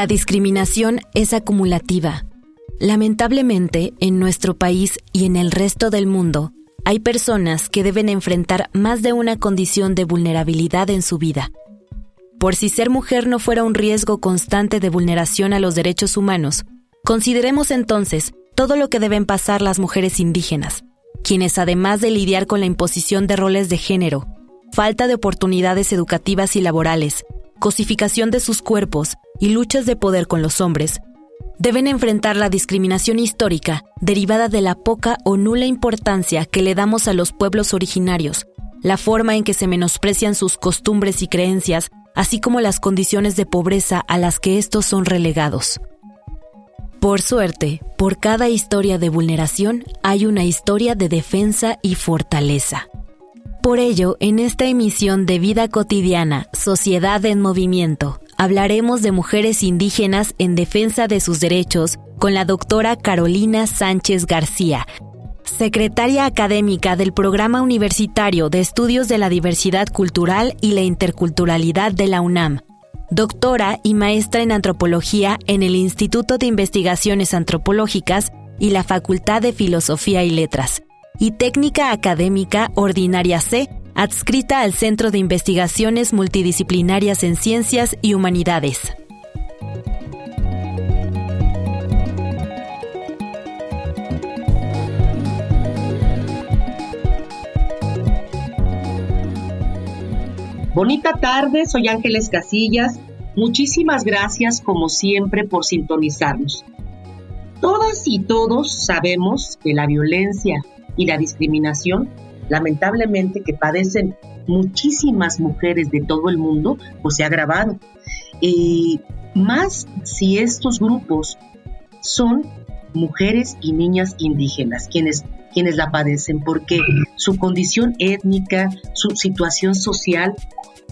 La discriminación es acumulativa. Lamentablemente, en nuestro país y en el resto del mundo, hay personas que deben enfrentar más de una condición de vulnerabilidad en su vida. Por si ser mujer no fuera un riesgo constante de vulneración a los derechos humanos, consideremos entonces todo lo que deben pasar las mujeres indígenas, quienes además de lidiar con la imposición de roles de género, falta de oportunidades educativas y laborales, cosificación de sus cuerpos y luchas de poder con los hombres, deben enfrentar la discriminación histórica derivada de la poca o nula importancia que le damos a los pueblos originarios, la forma en que se menosprecian sus costumbres y creencias, así como las condiciones de pobreza a las que estos son relegados. Por suerte, por cada historia de vulneración hay una historia de defensa y fortaleza. Por ello, en esta emisión de Vida Cotidiana, Sociedad en Movimiento, hablaremos de mujeres indígenas en defensa de sus derechos con la doctora Carolina Sánchez García, secretaria académica del Programa Universitario de Estudios de la Diversidad Cultural y la Interculturalidad de la UNAM, doctora y maestra en antropología en el Instituto de Investigaciones Antropológicas y la Facultad de Filosofía y Letras y técnica académica ordinaria C, adscrita al Centro de Investigaciones Multidisciplinarias en Ciencias y Humanidades. Bonita tarde, soy Ángeles Casillas. Muchísimas gracias como siempre por sintonizarnos. Todas y todos sabemos que la violencia y la discriminación, lamentablemente que padecen muchísimas mujeres de todo el mundo, pues se ha agravado. Y más si estos grupos son mujeres y niñas indígenas quienes quienes la padecen porque su condición étnica, su situación social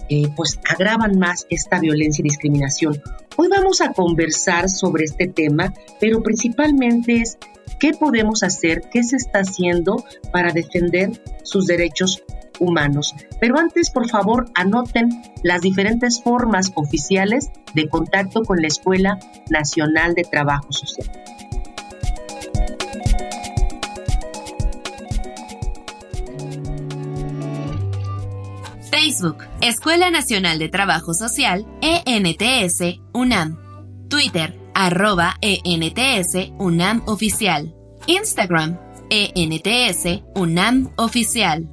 eh, pues agravan más esta violencia y discriminación. Hoy vamos a conversar sobre este tema, pero principalmente es qué podemos hacer, qué se está haciendo para defender sus derechos humanos. Pero antes, por favor, anoten las diferentes formas oficiales de contacto con la Escuela Nacional de Trabajo Social. Facebook, Escuela Nacional de Trabajo Social, ENTS, UNAM. Twitter, arroba ENTS, UNAM Oficial. Instagram, ENTS, UNAM Oficial.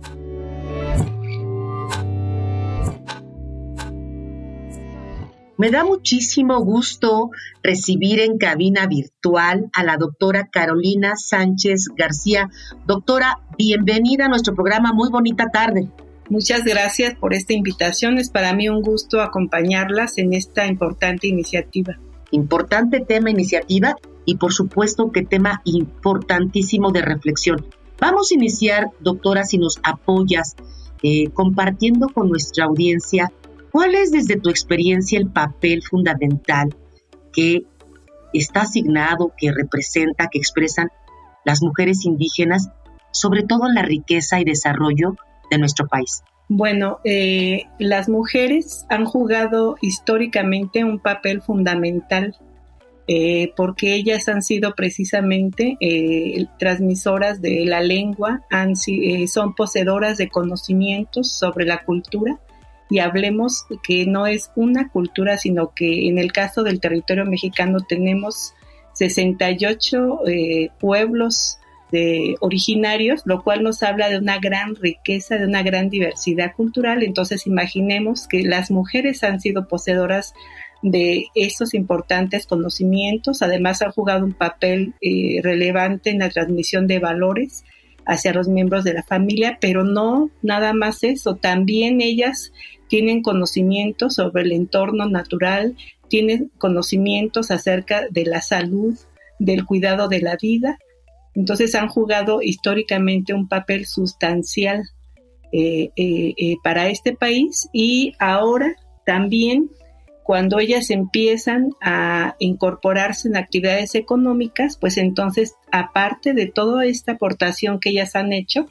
Me da muchísimo gusto recibir en cabina virtual a la doctora Carolina Sánchez García. Doctora, bienvenida a nuestro programa. Muy bonita tarde. Muchas gracias por esta invitación. Es para mí un gusto acompañarlas en esta importante iniciativa. Importante tema, iniciativa y por supuesto que tema importantísimo de reflexión. Vamos a iniciar, doctora, si nos apoyas, eh, compartiendo con nuestra audiencia cuál es desde tu experiencia el papel fundamental que está asignado, que representa, que expresan las mujeres indígenas, sobre todo en la riqueza y desarrollo de nuestro país? Bueno, eh, las mujeres han jugado históricamente un papel fundamental eh, porque ellas han sido precisamente eh, transmisoras de la lengua, han, son poseedoras de conocimientos sobre la cultura y hablemos que no es una cultura, sino que en el caso del territorio mexicano tenemos 68 pueblos de originarios, lo cual nos habla de una gran riqueza, de una gran diversidad cultural. Entonces imaginemos que las mujeres han sido poseedoras de estos importantes conocimientos, además han jugado un papel eh, relevante en la transmisión de valores hacia los miembros de la familia, pero no nada más eso, también ellas tienen conocimientos sobre el entorno natural, tienen conocimientos acerca de la salud, del cuidado de la vida, entonces han jugado históricamente un papel sustancial eh, eh, eh, para este país. Y ahora también cuando ellas empiezan a incorporarse en actividades económicas, pues entonces, aparte de toda esta aportación que ellas han hecho,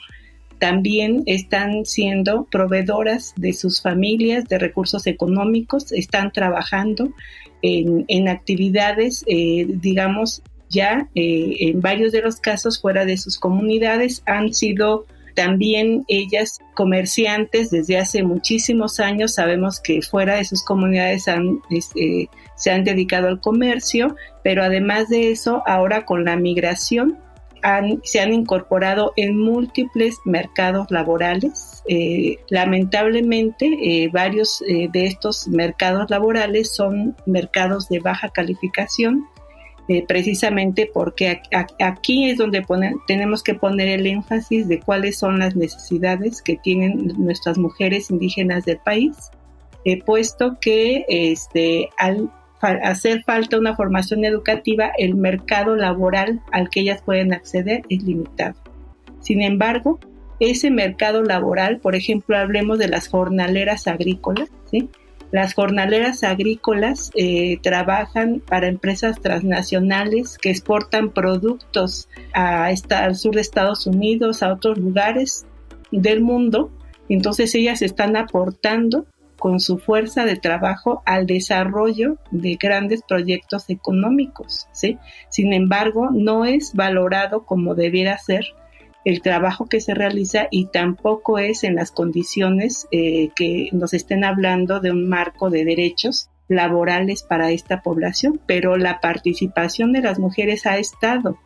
también están siendo proveedoras de sus familias de recursos económicos, están trabajando en, actividades, digamos, ya en varios de los casos fuera de sus comunidades, han sido también ellas, comerciantes desde hace muchísimos años, sabemos que fuera de sus comunidades este, se han dedicado al comercio, pero además de eso, ahora con la migración, se han incorporado en múltiples mercados laborales. Eh, lamentablemente, eh, varios eh, de estos mercados laborales son mercados de baja calificación eh, precisamente porque aquí es donde tenemos que poner el énfasis de cuáles son las necesidades que tienen nuestras mujeres indígenas del país, eh, puesto que este, al hacer falta una formación educativa, el mercado laboral al que ellas pueden acceder es limitado. Sin embargo, ese mercado laboral, por ejemplo, hablemos de las jornaleras agrícolas, ¿sí? Las jornaleras agrícolas eh, trabajan para empresas transnacionales que exportan productos a al sur de Estados Unidos, a otros lugares del mundo. Entonces ellas están aportando con su fuerza de trabajo al desarrollo de grandes proyectos económicos. ¿sí? Sin embargo, no es valorado como debiera ser el trabajo que se realiza y tampoco es en las condiciones eh, que nos estén hablando de un marco de derechos laborales para esta población, pero la participación de las mujeres ha estado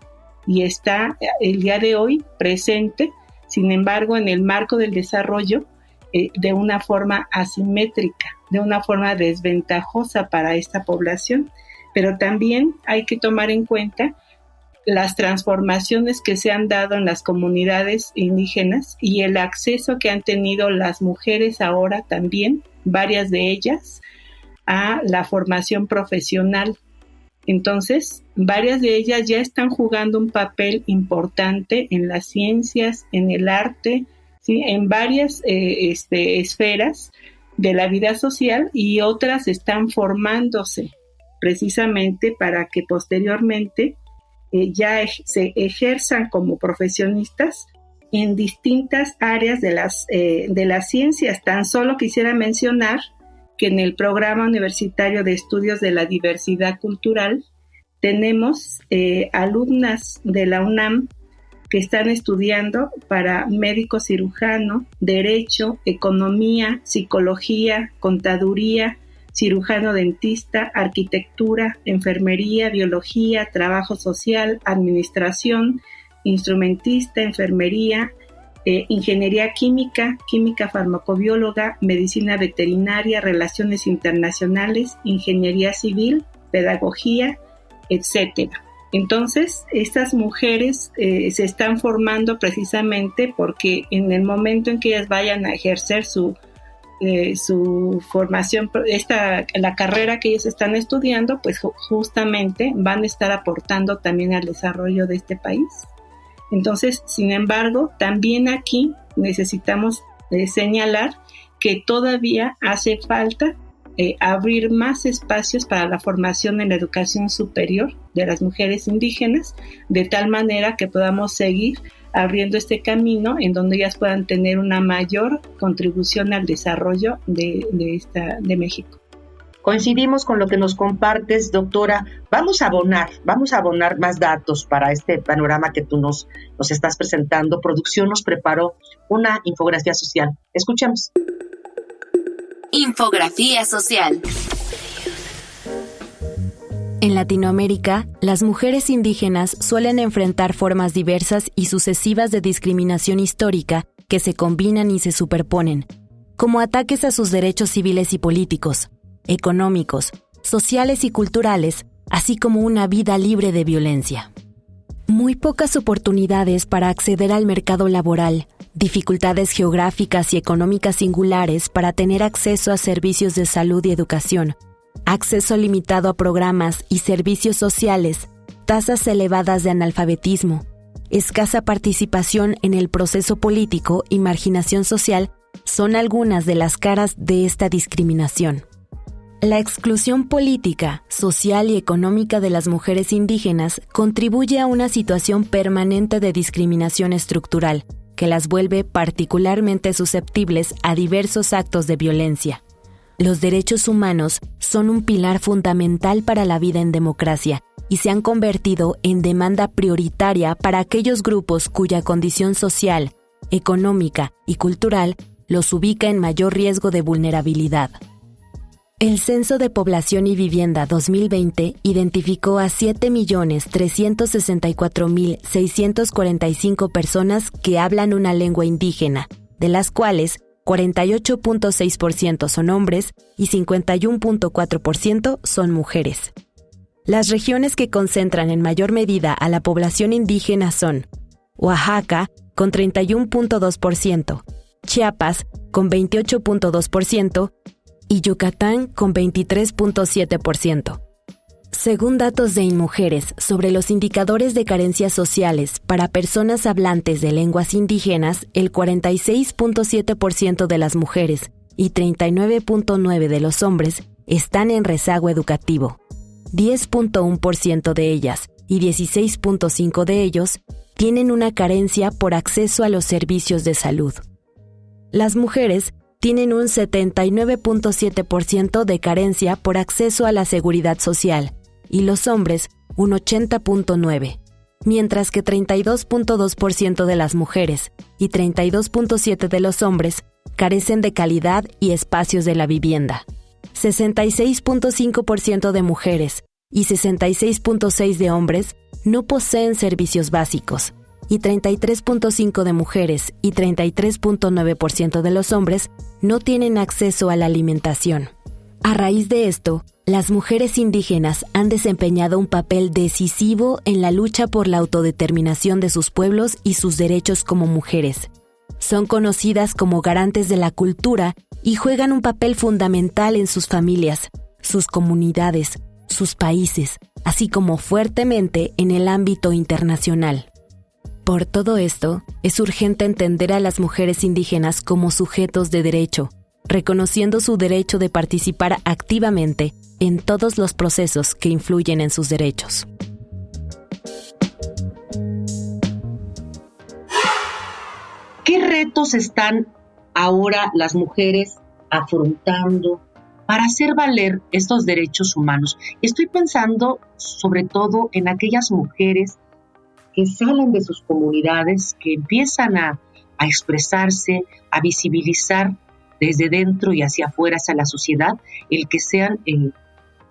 y está el día de hoy presente, sin embargo, en el marco del desarrollo eh, de una forma asimétrica, de una forma desventajosa para esta población. Pero también hay que tomar en cuenta las transformaciones que se han dado en las comunidades indígenas y el acceso que han tenido las mujeres ahora también, varias de ellas, a la formación profesional. Entonces, varias de ellas ya están jugando un papel importante en las ciencias, en el arte, en varias eh, este, esferas de la vida social y otras están formándose precisamente para que posteriormente eh, ya se ejerzan como profesionistas en distintas áreas de las, eh, de las ciencias. Tan solo quisiera mencionar que en el programa universitario de estudios de la diversidad cultural tenemos eh, alumnas de la UNAM que están estudiando para médico cirujano, derecho, economía, psicología, contaduría, cirujano dentista, arquitectura, enfermería, biología, trabajo social, administración, instrumentista, enfermería, eh, ingeniería química, química farmacobióloga, medicina veterinaria, relaciones internacionales, ingeniería civil, pedagogía, etcétera. Entonces, estas mujeres eh, se están formando precisamente porque en el momento en que ellas vayan a ejercer su eh, su formación, esta, la carrera que ellos están estudiando, pues justamente van a estar aportando también al desarrollo de este país. Entonces, sin embargo, también aquí necesitamos eh, señalar que todavía hace falta eh, abrir más espacios para la formación en la educación superior de las mujeres indígenas, de tal manera que podamos seguir abriendo este camino en donde ellas puedan tener una mayor contribución al desarrollo de, esta, de México. Coincidimos con lo que nos compartes, doctora. Vamos a abonar, vamos a abonar más datos para este panorama que tú nos, nos estás presentando. Producción nos preparó una infografía social. Escuchemos. Infografía social. En Latinoamérica, las mujeres indígenas suelen enfrentar formas diversas y sucesivas de discriminación histórica que se combinan y se superponen, como ataques a sus derechos civiles y políticos, económicos, sociales y culturales, así como una vida libre de violencia. Muy pocas oportunidades para acceder al mercado laboral, dificultades geográficas y económicas singulares para tener acceso a servicios de salud y educación, acceso limitado a programas y servicios sociales, tasas elevadas de analfabetismo, escasa participación en el proceso político y marginación social son algunas de las caras de esta discriminación. La exclusión política, social y económica de las mujeres indígenas contribuye a una situación permanente de discriminación estructural, que las vuelve particularmente susceptibles a diversos actos de violencia. Los derechos humanos son un pilar fundamental para la vida en democracia y se han convertido en demanda prioritaria para aquellos grupos cuya condición social, económica y cultural los ubica en mayor riesgo de vulnerabilidad. El Censo de Población y Vivienda 2020 identificó a 7.364.645 personas que hablan una lengua indígena, de las cuales 48.6% son hombres y 51.4% son mujeres. Las regiones que concentran en mayor medida a la población indígena son Oaxaca, con 31.2%, Chiapas, con 28.2%, y Yucatán con 23.7%. Según datos de InMujeres sobre los indicadores de carencias sociales para personas hablantes de lenguas indígenas, el 46.7% de las mujeres y 39.9% de los hombres están en rezago educativo. 10.1% de ellas y 16.5% de ellos tienen una carencia por acceso a los servicios de salud. Las mujeres tienen un 79.7% de carencia por acceso a la seguridad social y los hombres un 80.9%, mientras que 32.2% de las mujeres y 32.7% de los hombres carecen de calidad y espacios de la vivienda. 66.5% de mujeres y 66.6% de hombres no poseen servicios básicos, y 33.5% de mujeres y 33.9% de los hombres no tienen acceso a la alimentación. A raíz de esto, las mujeres indígenas han desempeñado un papel decisivo en la lucha por la autodeterminación de sus pueblos y sus derechos como mujeres. Son conocidas como garantes de la cultura y juegan un papel fundamental en sus familias, sus comunidades, sus países, así como fuertemente en el ámbito internacional. Por todo esto, es urgente entender a las mujeres indígenas como sujetos de derecho, reconociendo su derecho de participar activamente en todos los procesos que influyen en sus derechos. ¿Qué retos están ahora las mujeres afrontando para hacer valer estos derechos humanos? Estoy pensando sobre todo en aquellas mujeres que salen de sus comunidades, que empiezan a, expresarse, a visibilizar desde dentro y hacia afuera, hacia la sociedad, el que sean eh,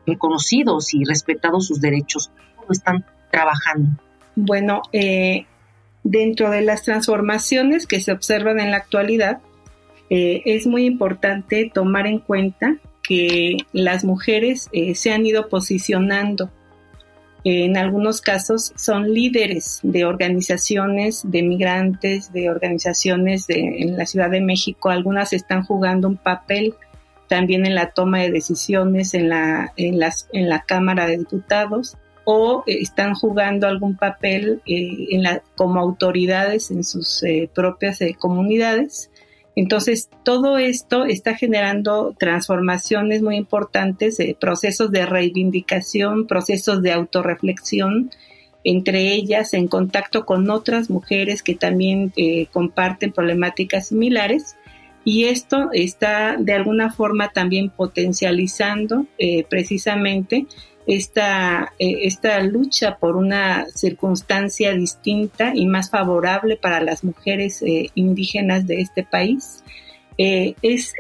reconocidos y respetados sus derechos. ¿Cómo están trabajando? Bueno, eh, dentro de las transformaciones que se observan en la actualidad, eh, es muy importante tomar en cuenta que las mujeres se han ido posicionando en algunos casos son líderes de organizaciones de migrantes, de organizaciones de, en la Ciudad de México. Algunas están jugando un papel también en la toma de decisiones en la, en las, en la Cámara de Diputados o están jugando algún papel eh, en la, como autoridades en sus eh, propias eh, comunidades. Entonces, todo esto está generando transformaciones muy importantes, procesos de reivindicación, procesos de autorreflexión, entre ellas en contacto con otras mujeres que también comparten problemáticas similares. Y esto está de alguna forma también potencializando eh, precisamente esta, eh, esta lucha por una circunstancia distinta y más favorable para las mujeres eh, indígenas de este país. Es,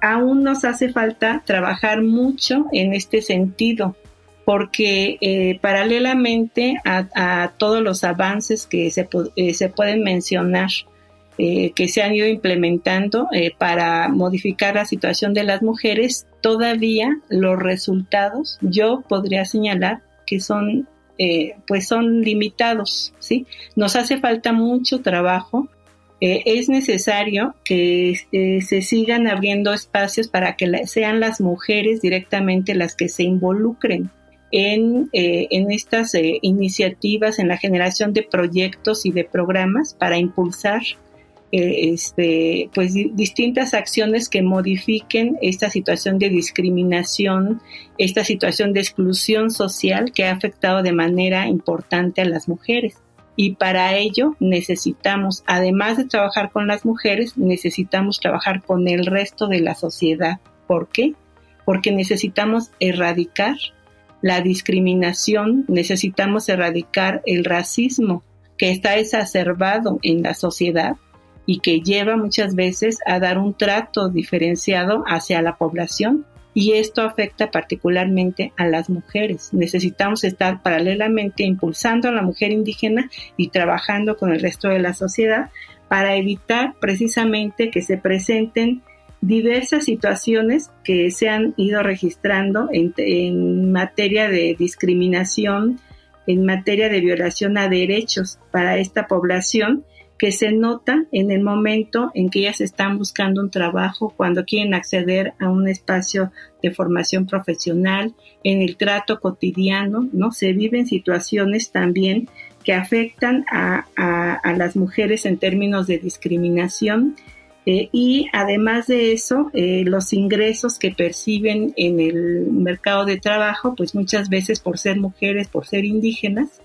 aún nos hace falta trabajar mucho en este sentido, porque paralelamente a, todos los avances que se, se pueden mencionar eh, que se han ido implementando eh, para modificar la situación de las mujeres, todavía los resultados yo podría señalar que son eh, pues son limitados, ¿sí? Nos hace falta mucho trabajo. Eh, es necesario que eh, se sigan abriendo espacios para que sean las mujeres directamente las que se involucren en, en estas iniciativas, en la generación de proyectos y de programas para impulsar eh, este, pues distintas acciones que modifiquen esta situación de discriminación, esta situación de exclusión social que ha afectado de manera importante a las mujeres. Y para ello necesitamos, además de trabajar con las mujeres, necesitamos trabajar con el resto de la sociedad. ¿Por qué? Porque necesitamos erradicar la discriminación, necesitamos erradicar el racismo que está exacerbado en la sociedad y que lleva muchas veces a dar un trato diferenciado hacia la población y esto afecta particularmente a las mujeres. Necesitamos estar paralelamente impulsando a la mujer indígena y trabajando con el resto de la sociedad para evitar precisamente que se presenten diversas situaciones que se han ido registrando en, materia de discriminación, en materia de violación a derechos para esta población que se nota en el momento en que ellas están buscando un trabajo, cuando quieren acceder a un espacio de formación profesional, en el trato cotidiano, ¿no? Se viven situaciones también que afectan a, las mujeres en términos de discriminación eh, y además de eso, eh, los ingresos que perciben en el mercado de trabajo, pues muchas veces por ser mujeres, por ser indígenas,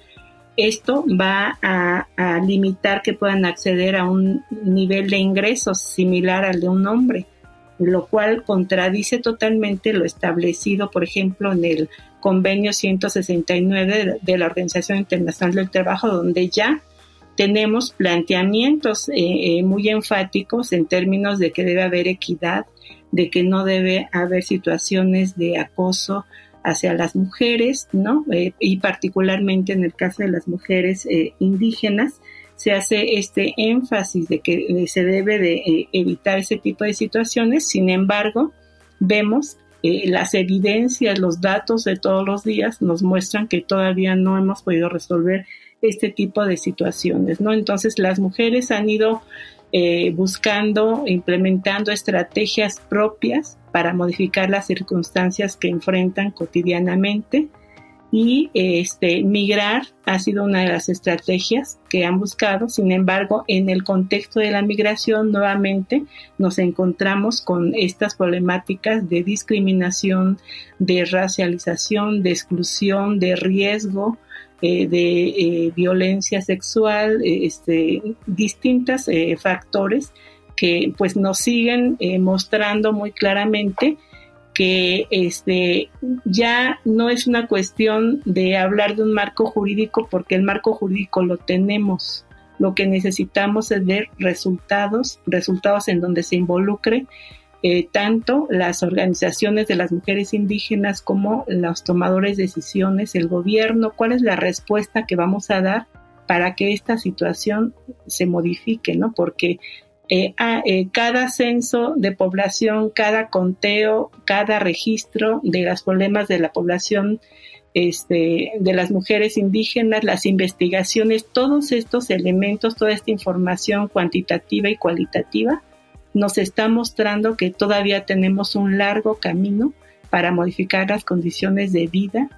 esto va a, limitar que puedan acceder a un nivel de ingresos similar al de un hombre, lo cual contradice totalmente lo establecido, por ejemplo, en el convenio 169 de la Organización Internacional del Trabajo, donde ya tenemos planteamientos eh, eh, muy enfáticos en términos de que debe haber equidad, de que no debe haber situaciones de acoso, hacia las mujeres, ¿no? Eh, y particularmente en el caso de las mujeres eh, indígenas, se hace este énfasis de que eh, se debe de evitar ese tipo de situaciones. Sin embargo, vemos las evidencias, los datos de todos los días nos muestran que todavía no hemos podido resolver este tipo de situaciones, ¿no? Entonces las mujeres han ido eh, buscando, implementando estrategias propias para modificar las circunstancias que enfrentan cotidianamente y este migrar ha sido una de las estrategias que han buscado. Sin embargo, en el contexto de la migración nuevamente nos encontramos con estas problemáticas de discriminación, de racialización, de exclusión, de riesgo, eh, de eh, violencia sexual, eh, este, distintos factores que pues nos siguen mostrando muy claramente que este ya no es una cuestión de hablar de un marco jurídico porque el marco jurídico lo tenemos. Lo que necesitamos es ver resultados, resultados en donde se involucre eh, tanto las organizaciones de las mujeres indígenas como los tomadores de decisiones, el gobierno, cuál es la respuesta que vamos a dar para que esta situación se modifique, ¿no? Porque eh, eh, cada censo de población, cada conteo, cada registro de los problemas de la población este, de las mujeres indígenas, las investigaciones, todos estos elementos, toda esta información cuantitativa y cualitativa nos está mostrando que todavía tenemos un largo camino para modificar las condiciones de vida,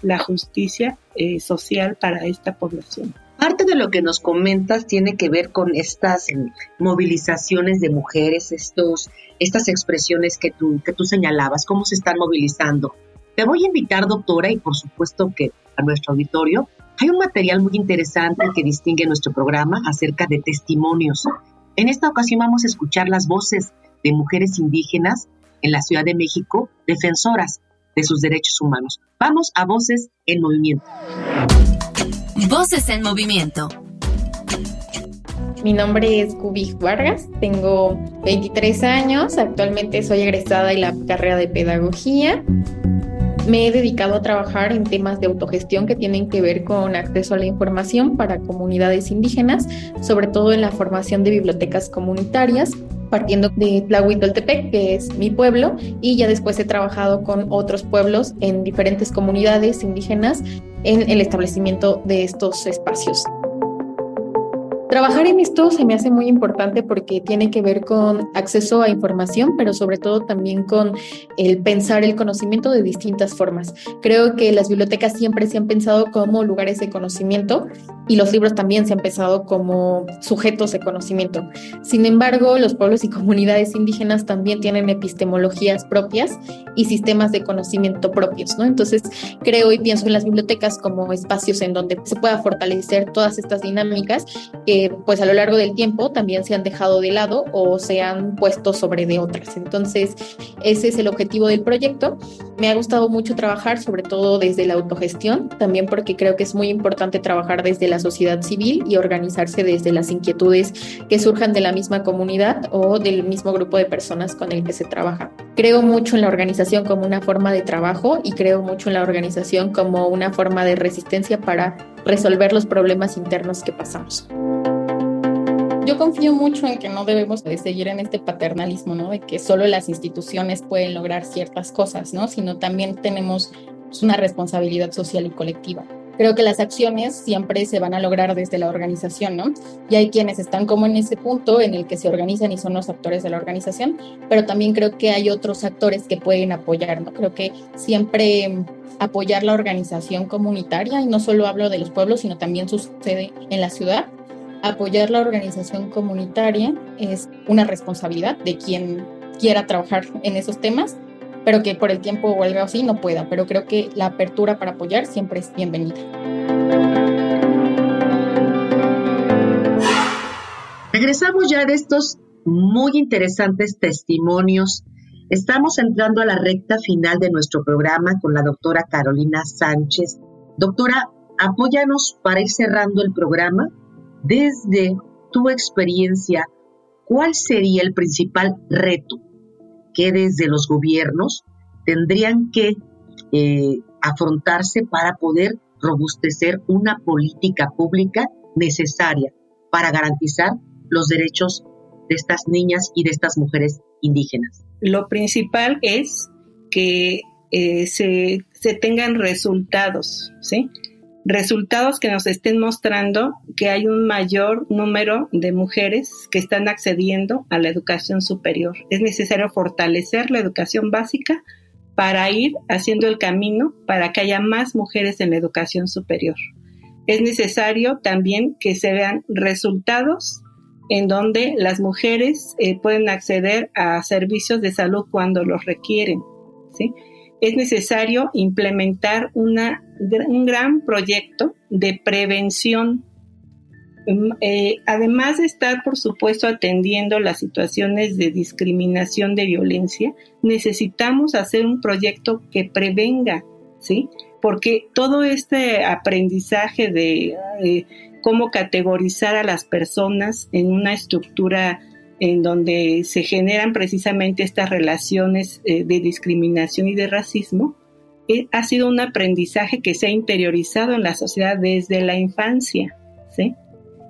la justicia eh, social para esta población. Parte de lo que nos comentas tiene que ver con estas movilizaciones de mujeres, estos, estas expresiones que tú, que tú señalabas, cómo se están movilizando. Te voy a invitar, doctora, y por supuesto que a nuestro auditorio, hay un material muy interesante que distingue nuestro programa acerca de testimonios en esta ocasión vamos a escuchar las voces de mujeres indígenas en la Ciudad de México, defensoras de sus derechos humanos. Vamos a Voces en Movimiento. Voces en Movimiento. Mi nombre es Kubi Vargas, tengo 23 años, actualmente soy egresada de la carrera de pedagogía me he dedicado a trabajar en temas de autogestión que tienen que ver con acceso a la información para comunidades indígenas, sobre todo en la formación de bibliotecas comunitarias partiendo de Tlahuitoltepec, que es mi pueblo, y ya después he trabajado con otros pueblos en diferentes comunidades indígenas en el establecimiento de estos espacios. Trabajar en esto se me hace muy importante porque tiene que ver con acceso a información, pero sobre todo también con el pensar el conocimiento de distintas formas. Creo que las bibliotecas siempre se han pensado como lugares de conocimiento y los libros también se han pensado como sujetos de conocimiento. Sin embargo, los pueblos y comunidades indígenas también tienen epistemologías propias y sistemas de conocimiento propios, ¿no? Entonces, creo y pienso en las bibliotecas como espacios en donde se pueda fortalecer todas estas dinámicas que pues a lo largo del tiempo también se han dejado de lado o se han puesto sobre de otras. Entonces, ese es el objetivo del proyecto. Me ha gustado mucho trabajar, sobre todo desde la autogestión, también porque creo que es muy importante trabajar desde la sociedad civil y organizarse desde las inquietudes que surjan de la misma comunidad o del mismo grupo de personas con el que se trabaja. Creo mucho en la organización como una forma de trabajo y creo mucho en la organización como una forma de resistencia para resolver los problemas internos que pasamos. Yo confío mucho en que no debemos de seguir en este paternalismo, ¿no? De que solo las instituciones pueden lograr ciertas cosas, ¿no? Sino también tenemos pues, una responsabilidad social y colectiva. Creo que las acciones siempre se van a lograr desde la organización, ¿no? Y hay quienes están como en ese punto en el que se organizan y son los actores de la organización, pero también creo que hay otros actores que pueden apoyar, ¿no? Creo que siempre apoyar la organización comunitaria, y no solo hablo de los pueblos, sino también sucede en la ciudad, apoyar la organización comunitaria es una responsabilidad de quien quiera trabajar en esos temas, pero que por el tiempo o algo así no pueda. Pero creo que la apertura para apoyar siempre es bienvenida. Regresamos ya de estos muy interesantes testimonios. Estamos entrando a la recta final de nuestro programa con la doctora Carolina Sánchez. Doctora, apóyanos para ir cerrando el programa desde tu experiencia, ¿cuál sería el principal reto que desde los gobiernos tendrían que eh, afrontarse para poder robustecer una política pública necesaria para garantizar los derechos de estas niñas y de estas mujeres indígenas? Lo principal es que eh, se, se tengan resultados, ¿sí? Resultados que nos estén mostrando que hay un mayor número de mujeres que están accediendo a la educación superior. Es necesario fortalecer la educación básica para ir haciendo el camino para que haya más mujeres en la educación superior. Es necesario también que se vean resultados en donde las mujeres eh, pueden acceder a servicios de salud cuando los requieren. ¿sí? es necesario implementar una, un gran proyecto de prevención. Mm, eh, además de estar, por supuesto, atendiendo las situaciones de discriminación, de violencia, necesitamos hacer un proyecto que prevenga, ¿sí? Porque todo este aprendizaje de eh, cómo categorizar a las personas en una estructura en donde se generan precisamente estas relaciones eh, de discriminación y de racismo, ha sido un aprendizaje que se ha interiorizado en la sociedad desde la infancia. ¿sí?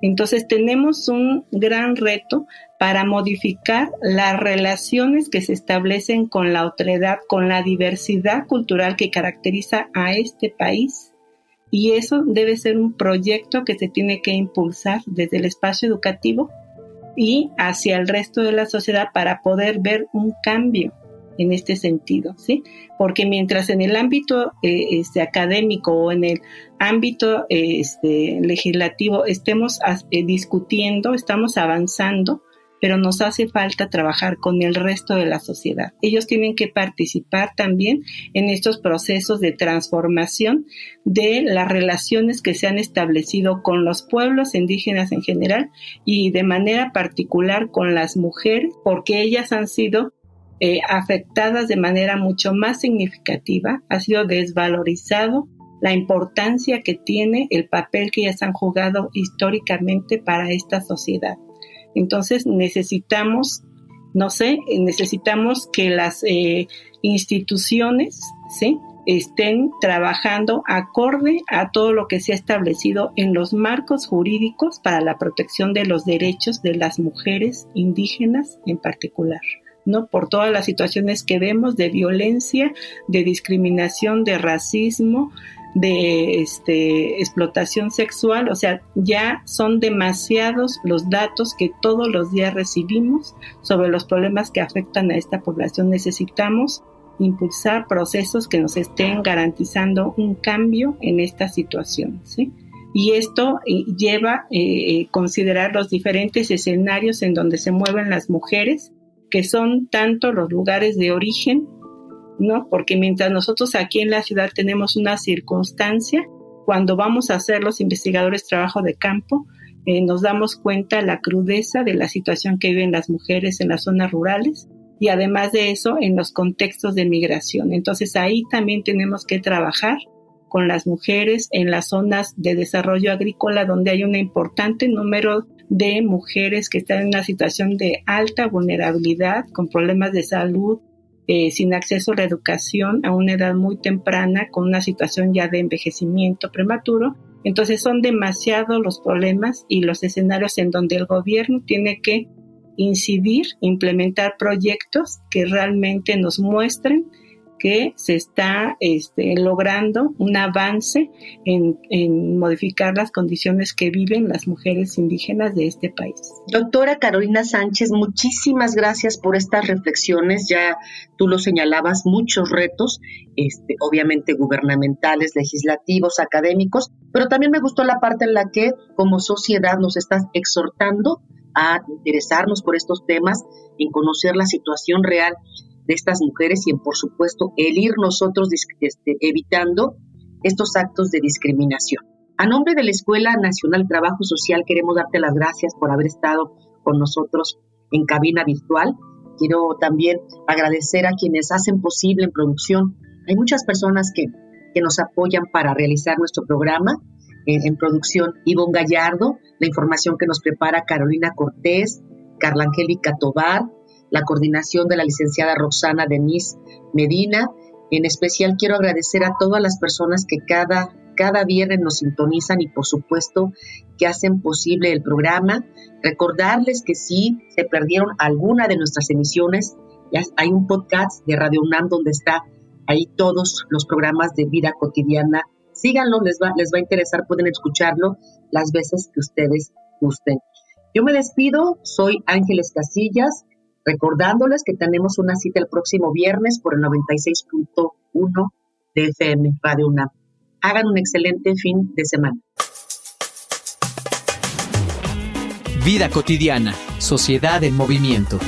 Entonces tenemos un gran reto para modificar las relaciones que se establecen con la otredad, con la diversidad cultural que caracteriza a este país. Y eso debe ser un proyecto que se tiene que impulsar desde el espacio educativo y hacia el resto de la sociedad para poder ver un cambio en este sentido, ¿sí? Porque mientras en el ámbito eh, este, académico o en el ámbito este, legislativo estemos eh, discutiendo, estamos avanzando, pero nos hace falta trabajar con el resto de la sociedad. Ellos tienen que participar también en estos procesos de transformación de las relaciones que se han establecido con los pueblos indígenas en general y de manera particular con las mujeres, porque ellas han sido eh, afectadas de manera mucho más significativa, ha sido desvalorizado la importancia que tiene el papel que ellas han jugado históricamente para esta sociedad. Entonces necesitamos, no sé, necesitamos que las eh, instituciones, ¿sí? estén trabajando acorde a todo lo que se ha establecido en los marcos jurídicos para la protección de los derechos de las mujeres indígenas en particular. ¿No? Por todas las situaciones que vemos de violencia, de discriminación, de racismo, de este, explotación sexual, o sea, ya son demasiados los datos que todos los días recibimos sobre los problemas que afectan a esta población. Necesitamos impulsar procesos que nos estén garantizando un cambio en esta situación. ¿sí? Y esto eh, lleva a eh, eh, considerar los diferentes escenarios en donde se mueven las mujeres, que son tanto los lugares de origen, ¿no? Porque mientras nosotros aquí en la ciudad tenemos una circunstancia, cuando vamos a hacer los investigadores trabajo de campo, nos damos cuenta la crudeza de la situación que viven las mujeres en las zonas rurales y además de eso en los contextos de migración. Entonces ahí también tenemos que trabajar con las mujeres en las zonas de desarrollo agrícola donde hay un importante número de mujeres que están en una situación de alta vulnerabilidad, con problemas de salud, eh, sin acceso a la educación a una edad muy temprana, con una situación ya de envejecimiento prematuro. Entonces son demasiados los problemas y los escenarios en donde el gobierno tiene que incidir, implementar proyectos que realmente nos muestren que se está este, logrando un avance en, modificar las condiciones que viven las mujeres indígenas de este país. Doctora Carolina Sánchez, muchísimas gracias por estas reflexiones. Ya tú lo señalabas, muchos retos, este, obviamente gubernamentales, legislativos, académicos, pero también me gustó la parte en la que como sociedad nos estás exhortando a interesarnos por estos temas, en conocer la situación real de estas mujeres y en, por supuesto, el ir nosotros este, evitando estos actos de discriminación. A nombre de la Escuela Nacional Trabajo Social queremos darte las gracias por haber estado con nosotros en cabina virtual. Quiero también agradecer a quienes hacen posible en producción. Hay muchas personas que, que nos apoyan para realizar nuestro programa en, producción Ivonne Gallardo, la información que nos prepara Carolina Cortés, Carla Angélica Tobar, la coordinación de la licenciada Roxana Denise Medina. En especial quiero agradecer a todas las personas que cada, cada viernes nos sintonizan y por supuesto que hacen posible el programa. Recordarles que si se perdieron alguna de nuestras emisiones, hay un podcast de Radio UNAM donde está ahí todos los programas de vida cotidiana síganlo, les va, les va a interesar, pueden escucharlo las veces que ustedes gusten. Yo me despido, soy Ángeles Casillas, recordándoles que tenemos una cita el próximo viernes por el 96.1 de FM Radio UNAM. Hagan un excelente fin de semana. Vida cotidiana, sociedad en movimiento.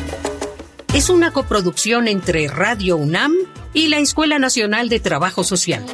Es una coproducción entre Radio UNAM y la Escuela Nacional de Trabajo Social.